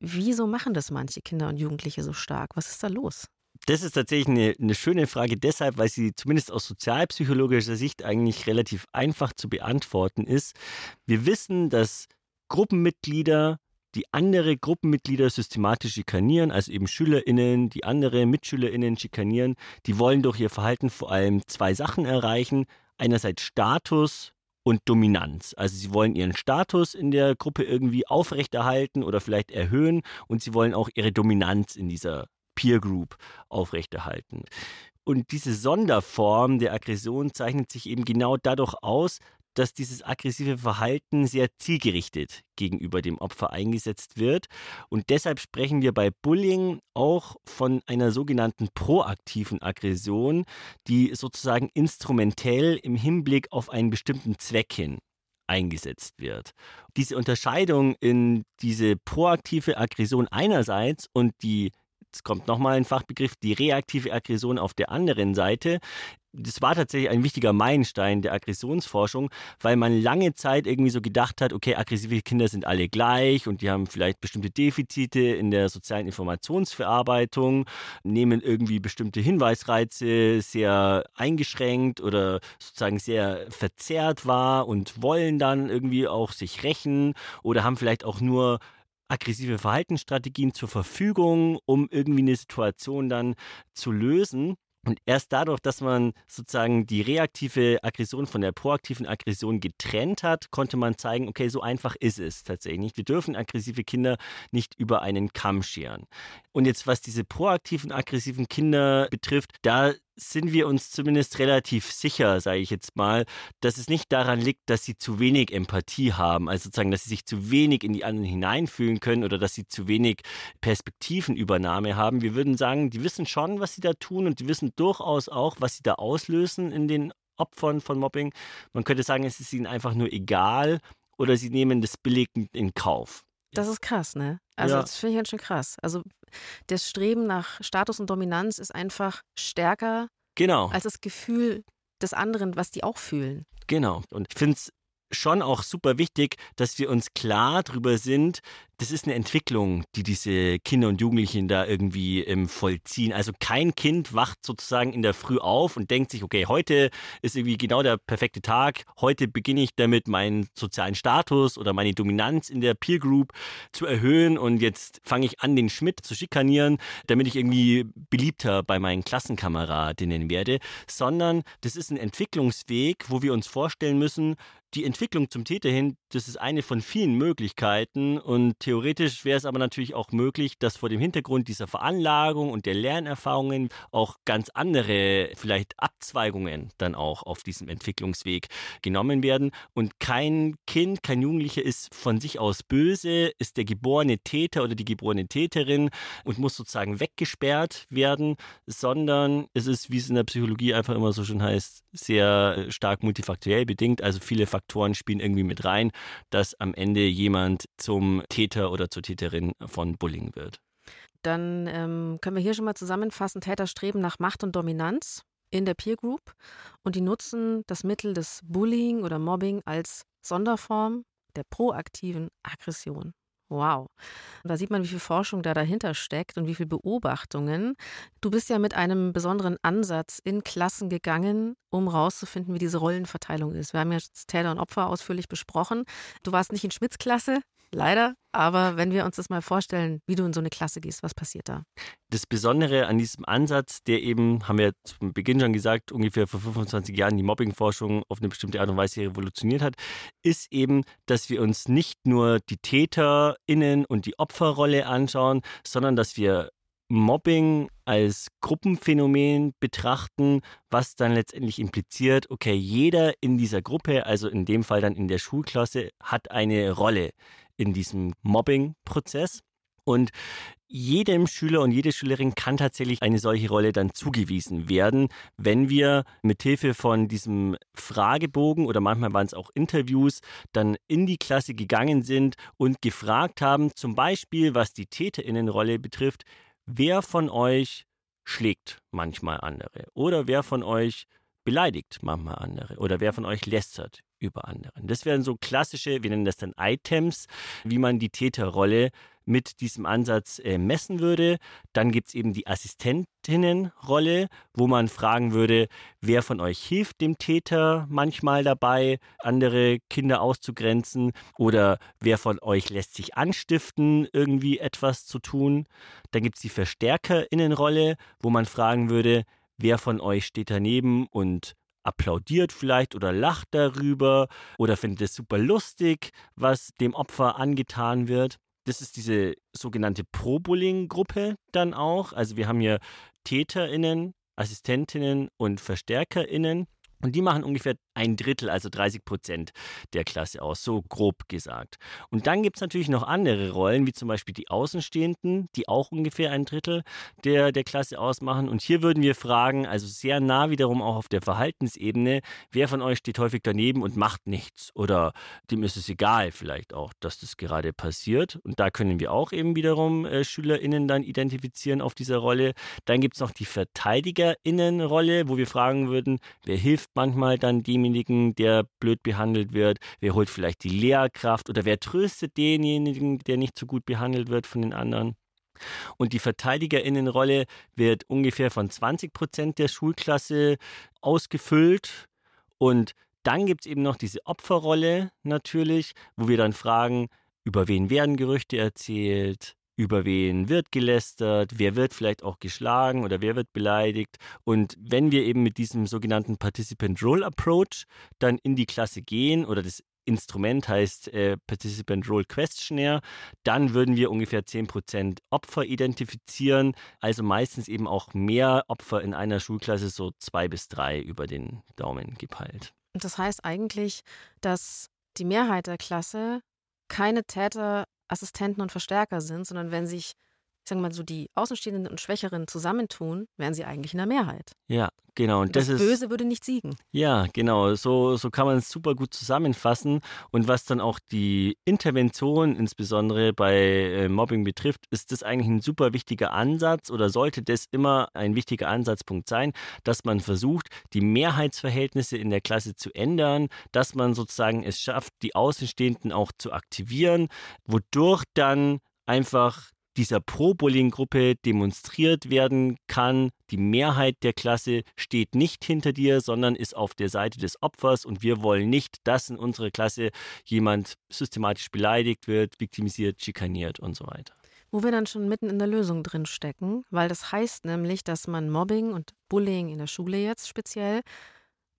Wieso machen das manche Kinder und Jugendliche so stark? Was ist da los? Das ist tatsächlich eine, eine, schöne Frage deshalb, weil sie zumindest aus sozialpsychologischer Sicht eigentlich relativ einfach zu beantworten ist. Wir wissen, dass Gruppenmitglieder die andere Gruppenmitglieder systematisch schikanieren, also eben SchülerInnen, die andere MitschülerInnen schikanieren, die wollen durch ihr Verhalten vor allem zwei Sachen erreichen. Einerseits Status und Dominanz. Also sie wollen ihren Status in der Gruppe irgendwie aufrechterhalten oder vielleicht erhöhen und sie wollen auch ihre Dominanz in dieser Peer Group aufrechterhalten. Und diese Sonderform der Aggression zeichnet sich eben genau dadurch aus, dass dieses aggressive Verhalten sehr zielgerichtet gegenüber dem Opfer eingesetzt wird. Und deshalb sprechen wir bei Bullying auch von einer sogenannten proaktiven Aggression, die sozusagen instrumentell im Hinblick auf einen bestimmten Zweck hin eingesetzt wird. Diese Unterscheidung in diese proaktive Aggression einerseits und die Jetzt kommt nochmal ein Fachbegriff, die reaktive Aggression auf der anderen Seite. Das war tatsächlich ein wichtiger Meilenstein der Aggressionsforschung, weil man lange Zeit irgendwie so gedacht hat, okay, aggressive Kinder sind alle gleich und die haben vielleicht bestimmte Defizite in der sozialen Informationsverarbeitung, nehmen irgendwie bestimmte Hinweisreize sehr eingeschränkt oder sozusagen sehr verzerrt wahr und wollen dann irgendwie auch sich rächen oder haben vielleicht auch nur aggressive Verhaltensstrategien zur Verfügung, um irgendwie eine Situation dann zu lösen. Und erst dadurch, dass man sozusagen die reaktive Aggression von der proaktiven Aggression getrennt hat, konnte man zeigen, okay, so einfach ist es tatsächlich nicht. Wir dürfen aggressive Kinder nicht über einen Kamm scheren. Und jetzt, was diese proaktiven, aggressiven Kinder betrifft, da sind wir uns zumindest relativ sicher, sage ich jetzt mal, dass es nicht daran liegt, dass sie zu wenig Empathie haben, also sozusagen, dass sie sich zu wenig in die anderen hineinfühlen können oder dass sie zu wenig Perspektivenübernahme haben. Wir würden sagen, die wissen schon, was sie da tun und die wissen durchaus auch, was sie da auslösen in den Opfern von Mobbing. Man könnte sagen, es ist ihnen einfach nur egal oder sie nehmen das billig in Kauf. Das ist krass, ne? Also ja. das finde ich ganz schön krass. Also das Streben nach Status und Dominanz ist einfach stärker genau. als das Gefühl des anderen, was die auch fühlen. Genau. Und ich finde es schon auch super wichtig, dass wir uns klar darüber sind, das ist eine Entwicklung, die diese Kinder und Jugendlichen da irgendwie ähm, vollziehen. Also kein Kind wacht sozusagen in der Früh auf und denkt sich, okay, heute ist irgendwie genau der perfekte Tag. Heute beginne ich damit, meinen sozialen Status oder meine Dominanz in der Peer Group zu erhöhen und jetzt fange ich an, den Schmidt zu schikanieren, damit ich irgendwie beliebter bei meinen Klassenkameradinnen werde, sondern das ist ein Entwicklungsweg, wo wir uns vorstellen müssen, die Entwicklung zum Täter hin, das ist eine von vielen Möglichkeiten und Theoretisch wäre es aber natürlich auch möglich, dass vor dem Hintergrund dieser Veranlagung und der Lernerfahrungen auch ganz andere, vielleicht Abzweigungen dann auch auf diesem Entwicklungsweg genommen werden. Und kein Kind, kein Jugendlicher ist von sich aus böse, ist der geborene Täter oder die geborene Täterin und muss sozusagen weggesperrt werden, sondern es ist, wie es in der Psychologie einfach immer so schön heißt, sehr stark multifaktoriell bedingt. Also viele Faktoren spielen irgendwie mit rein, dass am Ende jemand zum Täter oder zur Täterin von Bullying wird. Dann ähm, können wir hier schon mal zusammenfassen, Täter streben nach Macht und Dominanz in der Peer Group und die nutzen das Mittel des Bullying oder Mobbing als Sonderform der proaktiven Aggression. Wow. Da sieht man, wie viel Forschung da dahinter steckt und wie viel Beobachtungen. Du bist ja mit einem besonderen Ansatz in Klassen gegangen, um rauszufinden, wie diese Rollenverteilung ist. Wir haben ja Täter und Opfer ausführlich besprochen. Du warst nicht in Schmitz-Klasse, leider. Aber wenn wir uns das mal vorstellen, wie du in so eine Klasse gehst, was passiert da? Das Besondere an diesem Ansatz, der eben, haben wir zum Beginn schon gesagt, ungefähr vor 25 Jahren die Mobbingforschung auf eine bestimmte Art und Weise revolutioniert hat, ist eben, dass wir uns nicht nur die TäterInnen und die Opferrolle anschauen, sondern dass wir Mobbing als Gruppenphänomen betrachten, was dann letztendlich impliziert, okay, jeder in dieser Gruppe, also in dem Fall dann in der Schulklasse, hat eine Rolle in diesem Mobbing-Prozess. Und jedem Schüler und jede Schülerin kann tatsächlich eine solche Rolle dann zugewiesen werden, wenn wir mithilfe von diesem Fragebogen oder manchmal waren es auch Interviews dann in die Klasse gegangen sind und gefragt haben, zum Beispiel was die Täterinnenrolle betrifft, wer von euch schlägt manchmal andere oder wer von euch beleidigt manchmal andere oder wer von euch lästert über anderen. Das wären so klassische, wir nennen das dann Items, wie man die Täterrolle mit diesem Ansatz äh, messen würde. Dann gibt es eben die Assistentinnenrolle, wo man fragen würde, wer von euch hilft dem Täter manchmal dabei, andere Kinder auszugrenzen oder wer von euch lässt sich anstiften, irgendwie etwas zu tun. Dann gibt es die Verstärkerinnenrolle, wo man fragen würde, wer von euch steht daneben und applaudiert vielleicht oder lacht darüber oder findet es super lustig, was dem Opfer angetan wird. Das ist diese sogenannte Pro-Bullying-Gruppe dann auch. Also wir haben hier TäterInnen, Assistentinnen und VerstärkerInnen. Und die machen ungefähr ein Drittel, also 30 Prozent der Klasse aus, so grob gesagt. Und dann gibt es natürlich noch andere Rollen, wie zum Beispiel die Außenstehenden, die auch ungefähr ein Drittel der, der Klasse ausmachen. Und hier würden wir fragen, also sehr nah wiederum auch auf der Verhaltensebene, wer von euch steht häufig daneben und macht nichts? Oder dem ist es egal vielleicht auch, dass das gerade passiert. Und da können wir auch eben wiederum äh, SchülerInnen dann identifizieren auf dieser Rolle. Dann gibt es noch die VerteidigerInnen-Rolle, wo wir fragen würden, wer hilft manchmal dann demjenigen, der blöd behandelt wird? Wer holt vielleicht die Lehrkraft oder wer tröstet denjenigen, der nicht so gut behandelt wird von den anderen? Und die Verteidigerinnenrolle wird ungefähr von 20 Prozent der Schulklasse ausgefüllt. Und dann gibt es eben noch diese Opferrolle natürlich, wo wir dann fragen, über wen werden Gerüchte erzählt, über wen wird gelästert, wer wird vielleicht auch geschlagen oder wer wird beleidigt. Und wenn wir eben mit diesem sogenannten Participant Role Approach dann in die Klasse gehen oder das Instrument heißt äh, Participant Role Questionnaire, dann würden wir ungefähr 10% Opfer identifizieren, also meistens eben auch mehr Opfer in einer Schulklasse, so zwei bis drei über den Daumen gepeilt. Und das heißt eigentlich, dass die Mehrheit der Klasse keine Täter Assistenten und Verstärker sind, sondern wenn sich, ich sage mal so, die Außenstehenden und Schwächeren zusammentun, wären sie eigentlich in der Mehrheit. Ja, genau. Und das, das Böse ist, würde nicht siegen. Ja, genau. So, so kann man es super gut zusammenfassen. Und was dann auch die Intervention insbesondere bei äh, Mobbing betrifft, ist das eigentlich ein super wichtiger Ansatz oder sollte das immer ein wichtiger Ansatzpunkt sein, dass man versucht, die Mehrheitsverhältnisse in der Klasse zu ändern, dass man sozusagen es schafft, die Außenstehenden auch zu aktivieren, wodurch dann einfach dieser Pro-Bullying-Gruppe demonstriert werden kann, die Mehrheit der Klasse steht nicht hinter dir, sondern ist auf der Seite des Opfers und wir wollen nicht, dass in unserer Klasse jemand systematisch beleidigt wird, viktimisiert, schikaniert und so weiter. Wo wir dann schon mitten in der Lösung drin stecken, weil das heißt nämlich, dass man Mobbing und Bullying in der Schule jetzt speziell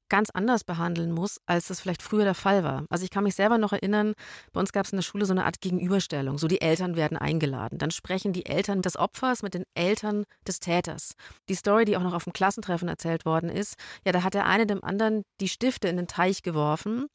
ganz anders behandeln muss, als das vielleicht früher der Fall war. Also ich kann mich selber noch erinnern, bei uns gab es in der Schule so eine Art Gegenüberstellung. So die Eltern werden eingeladen. Dann sprechen die Eltern des Opfers mit den Eltern des Täters. Die Story, die auch noch auf dem Klassentreffen erzählt worden ist, ja, da hat der eine dem anderen die Stifte in den Teich geworfen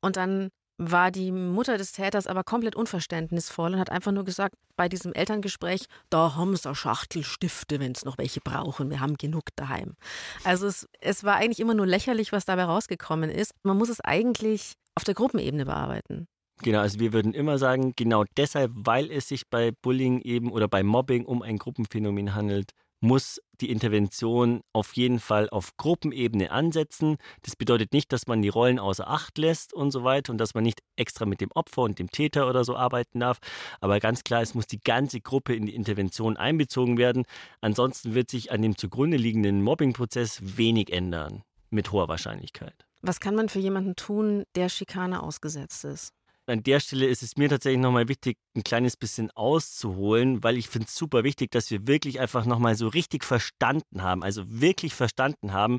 und dann war die Mutter des Täters aber komplett unverständnisvoll und hat einfach nur gesagt, bei diesem Elterngespräch, da haben sie Schachtel Stifte, wenn es noch welche brauchen, wir haben genug daheim. Also es, es war eigentlich immer nur lächerlich, was dabei rausgekommen ist. Man muss es eigentlich auf der Gruppenebene bearbeiten. Genau, also wir würden immer sagen, genau deshalb, weil es sich bei Bullying eben oder bei Mobbing um ein Gruppenphänomen handelt, muss die Intervention auf jeden Fall auf Gruppenebene ansetzen. Das bedeutet nicht, dass man die Rollen außer Acht lässt und so weiter und dass man nicht extra mit dem Opfer und dem Täter oder so arbeiten darf. Aber ganz klar, es muss die ganze Gruppe in die Intervention einbezogen werden. Ansonsten wird sich an dem zugrunde liegenden Mobbingprozess wenig ändern, mit hoher Wahrscheinlichkeit. Was kann man für jemanden tun, der Schikane ausgesetzt ist? An der Stelle ist es mir tatsächlich nochmal wichtig, ein kleines bisschen auszuholen, weil ich finde es super wichtig, dass wir wirklich einfach nochmal so richtig verstanden haben, also wirklich verstanden haben,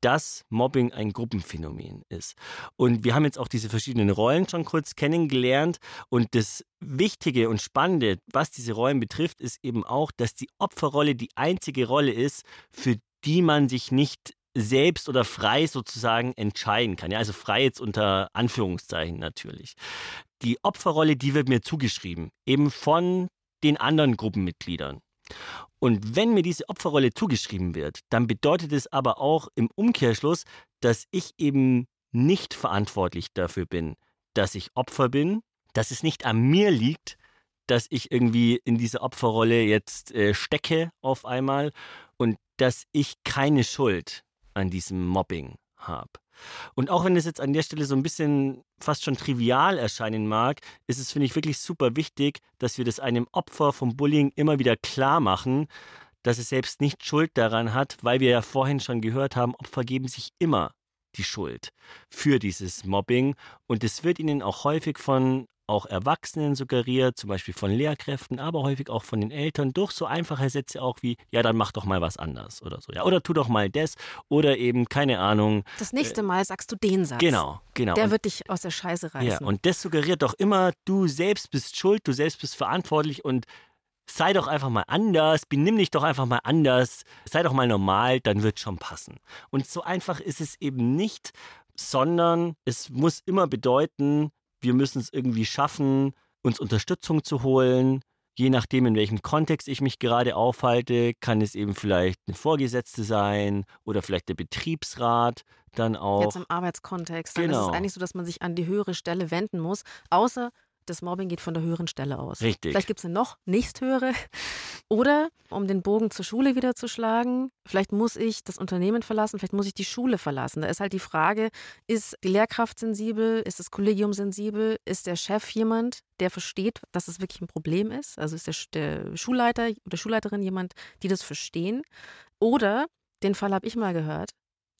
dass Mobbing ein Gruppenphänomen ist. Und wir haben jetzt auch diese verschiedenen Rollen schon kurz kennengelernt. Und das Wichtige und Spannende, was diese Rollen betrifft, ist eben auch, dass die Opferrolle die einzige Rolle ist, für die man sich nicht selbst oder frei sozusagen entscheiden kann. Ja, also frei jetzt unter Anführungszeichen natürlich. Die Opferrolle, die wird mir zugeschrieben, eben von den anderen Gruppenmitgliedern. Und wenn mir diese Opferrolle zugeschrieben wird, dann bedeutet es aber auch im Umkehrschluss, dass ich eben nicht verantwortlich dafür bin, dass ich Opfer bin, dass es nicht an mir liegt, dass ich irgendwie in diese Opferrolle jetzt äh, stecke auf einmal und dass ich keine Schuld an diesem Mobbing habe. Und auch wenn es jetzt an der Stelle so ein bisschen fast schon trivial erscheinen mag, ist es, finde ich, wirklich super wichtig, dass wir das einem Opfer vom Bullying immer wieder klar machen, dass es selbst nicht Schuld daran hat, weil wir ja vorhin schon gehört haben, Opfer geben sich immer die Schuld für dieses Mobbing und es wird ihnen auch häufig von auch Erwachsenen suggeriert, zum Beispiel von Lehrkräften, aber häufig auch von den Eltern, durch so einfache Sätze auch wie, ja, dann mach doch mal was anders oder so, ja, oder tu doch mal das oder eben, keine Ahnung. Das nächste äh, Mal sagst du den Satz. Genau, genau. Der und, wird dich aus der Scheiße reißen. Ja, und das suggeriert doch immer, du selbst bist schuld, du selbst bist verantwortlich und sei doch einfach mal anders, benimm dich doch einfach mal anders, sei doch mal normal, dann wird schon passen. Und so einfach ist es eben nicht, sondern es muss immer bedeuten, wir müssen es irgendwie schaffen, uns Unterstützung zu holen. Je nachdem, in welchem Kontext ich mich gerade aufhalte, kann es eben vielleicht eine Vorgesetzte sein oder vielleicht der Betriebsrat dann auch. Jetzt im Arbeitskontext. Dann genau. ist es genau. eigentlich so, dass man sich an die höhere Stelle wenden muss, außer das Mobbing geht von der höheren Stelle aus. Richtig. Vielleicht gibt es eine noch nächsthöhere. Oder, um den Bogen zur Schule wieder zu schlagen, vielleicht muss ich das Unternehmen verlassen, vielleicht muss ich die Schule verlassen. Da ist halt die Frage, ist die Lehrkraft sensibel, ist das Kollegium sensibel, ist der Chef jemand, der versteht, dass es wirklich ein Problem ist? Also ist der, der Schulleiter oder Schulleiterin jemand, die das verstehen? Oder, den Fall habe ich mal gehört,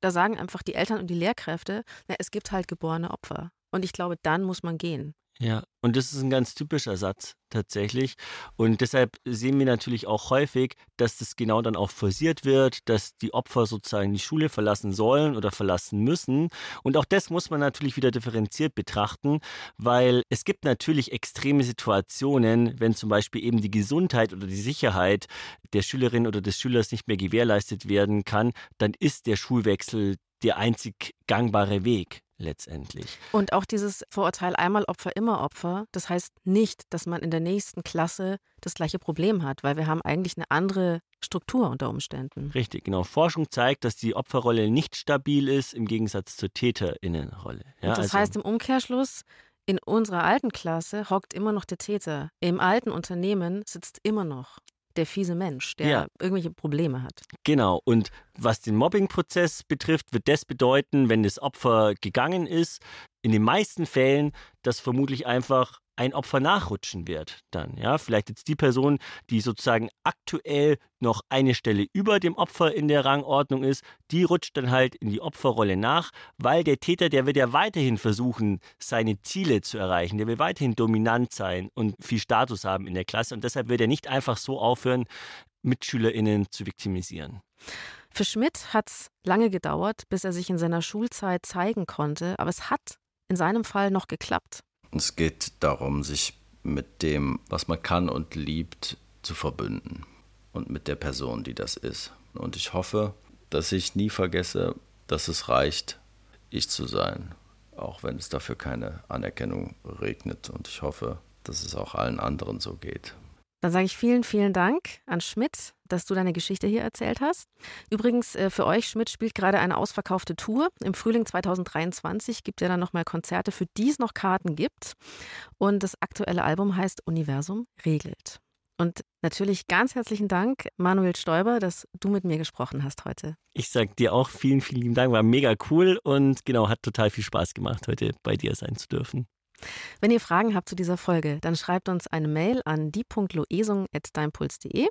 da sagen einfach die Eltern und die Lehrkräfte, na, es gibt halt geborene Opfer. Und ich glaube, dann muss man gehen. Ja, und das ist ein ganz typischer Satz tatsächlich. Und deshalb sehen wir natürlich auch häufig, dass das genau dann auch forciert wird, dass die Opfer sozusagen die Schule verlassen sollen oder verlassen müssen. Und auch das muss man natürlich wieder differenziert betrachten, weil es gibt natürlich extreme Situationen, wenn zum Beispiel eben die Gesundheit oder die Sicherheit der Schülerin oder des Schülers nicht mehr gewährleistet werden kann, dann ist der Schulwechsel der einzig gangbare Weg letztendlich. Und auch dieses Vorurteil einmal Opfer, immer Opfer, das heißt nicht, dass man in der nächsten Klasse das gleiche Problem hat, weil wir haben eigentlich eine andere Struktur unter Umständen. Richtig, genau. Forschung zeigt, dass die Opferrolle nicht stabil ist im Gegensatz zur Täterinnenrolle. Ja, das also, heißt im Umkehrschluss, in unserer alten Klasse hockt immer noch der Täter. Im alten Unternehmen sitzt immer noch der fiese Mensch, der ja. irgendwelche Probleme hat. Genau. Und was den Mobbing-Prozess betrifft, wird das bedeuten, wenn das Opfer gegangen ist, in den meisten Fällen, dass vermutlich einfach ein Opfer nachrutschen wird dann. Ja, vielleicht jetzt die Person, die sozusagen aktuell noch eine Stelle über dem Opfer in der Rangordnung ist, die rutscht dann halt in die Opferrolle nach, weil der Täter, der wird ja weiterhin versuchen, seine Ziele zu erreichen. Der will weiterhin dominant sein und viel Status haben in der Klasse und deshalb wird er nicht einfach so aufhören, MitschülerInnen zu viktimisieren. Für Schmidt hat es lange gedauert, bis er sich in seiner Schulzeit zeigen konnte, aber es hat in seinem Fall noch geklappt. Es geht darum, sich mit dem, was man kann und liebt, zu verbünden und mit der Person, die das ist. Und ich hoffe, dass ich nie vergesse, dass es reicht, ich zu sein, auch wenn es dafür keine Anerkennung regnet. Und ich hoffe, dass es auch allen anderen so geht. Dann sage ich vielen, vielen Dank an Schmidt, dass du deine Geschichte hier erzählt hast. Übrigens, äh, für euch, Schmidt spielt gerade eine ausverkaufte Tour. Im Frühling 2023 gibt er dann nochmal Konzerte, für die es noch Karten gibt. Und das aktuelle Album heißt Universum regelt. Und natürlich ganz herzlichen Dank, Manuel Stoiber, dass du mit mir gesprochen hast heute. Ich sage dir auch vielen, vielen Dank. War mega cool und genau, hat total viel Spaß gemacht, heute bei dir sein zu dürfen. Wenn ihr Fragen habt zu dieser Folge, dann schreibt uns eine Mail an die.loesung.deimpuls.de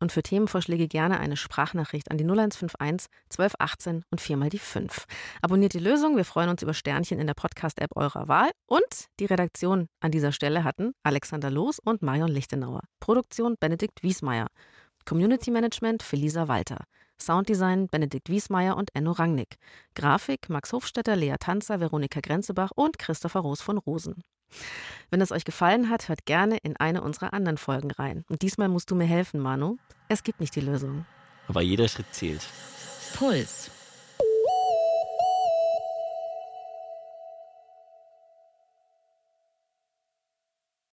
und für Themenvorschläge gerne eine Sprachnachricht an die 0151 1218 und viermal die 5. Abonniert die Lösung, wir freuen uns über Sternchen in der Podcast-App eurer Wahl und die Redaktion an dieser Stelle hatten Alexander Loos und Marion Lichtenauer. Produktion Benedikt Wiesmeier. Community Management für Lisa Walter. Sounddesign Benedikt Wiesmeier und Enno Rangnick. Grafik Max Hofstetter, Lea Tanzer, Veronika Grenzebach und Christopher Roos von Rosen. Wenn es euch gefallen hat, hört gerne in eine unserer anderen Folgen rein. Und diesmal musst du mir helfen, Manu. Es gibt nicht die Lösung. Aber jeder Schritt zählt. Puls.